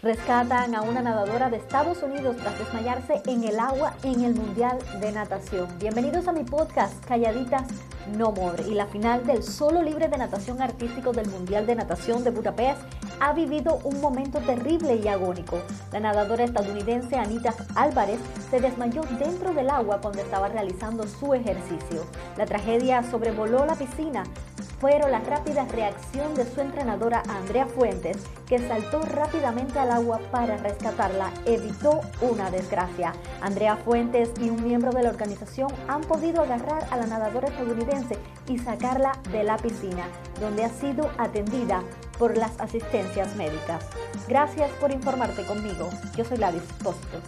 Rescatan a una nadadora de Estados Unidos tras desmayarse en el agua en el Mundial de Natación. Bienvenidos a mi podcast Calladitas No More. Y la final del solo libre de natación artístico del Mundial de Natación de Budapest ha vivido un momento terrible y agónico. La nadadora estadounidense Anita Álvarez se desmayó dentro del agua cuando estaba realizando su ejercicio. La tragedia sobrevoló la piscina pero la rápida reacción de su entrenadora Andrea Fuentes, que saltó rápidamente al agua para rescatarla, evitó una desgracia. Andrea Fuentes y un miembro de la organización han podido agarrar a la nadadora estadounidense y sacarla de la piscina, donde ha sido atendida por las asistencias médicas. Gracias por informarte conmigo. Yo soy Ladis Pósito.